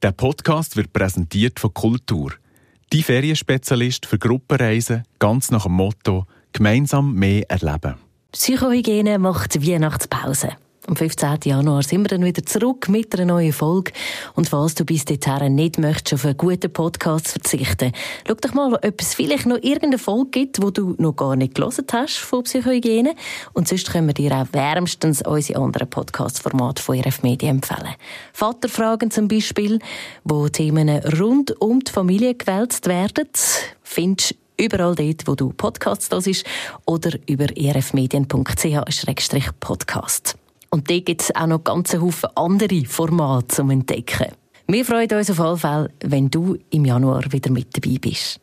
Der Podcast wird präsentiert von Kultur. Die Ferienspezialist für Gruppenreisen, ganz nach dem Motto «Gemeinsam mehr erleben». Psychohygiene macht Weihnachtspause. Am 15. Januar sind wir dann wieder zurück mit einer neuen Folge. Und falls du bis dahin nicht möchtest auf einen guten Podcast verzichten, schau doch mal, ob es vielleicht noch irgendeine Folge gibt, die du noch gar nicht gelesen hast von Psychohygiene. Und sonst können wir dir auch wärmstens unsere anderen Podcast-Formate von RF Media empfehlen. Vaterfragen zum Beispiel, wo Themen rund um die Familie gewälzt werden, findest überall dort, wo du Podcasts hörst oder über rfmedien.ch-podcast. Und da gibt es auch noch ganz Haufen andere Formate zum Entdecken. Wir freuen uns auf jeden Fall, wenn du im Januar wieder mit dabei bist.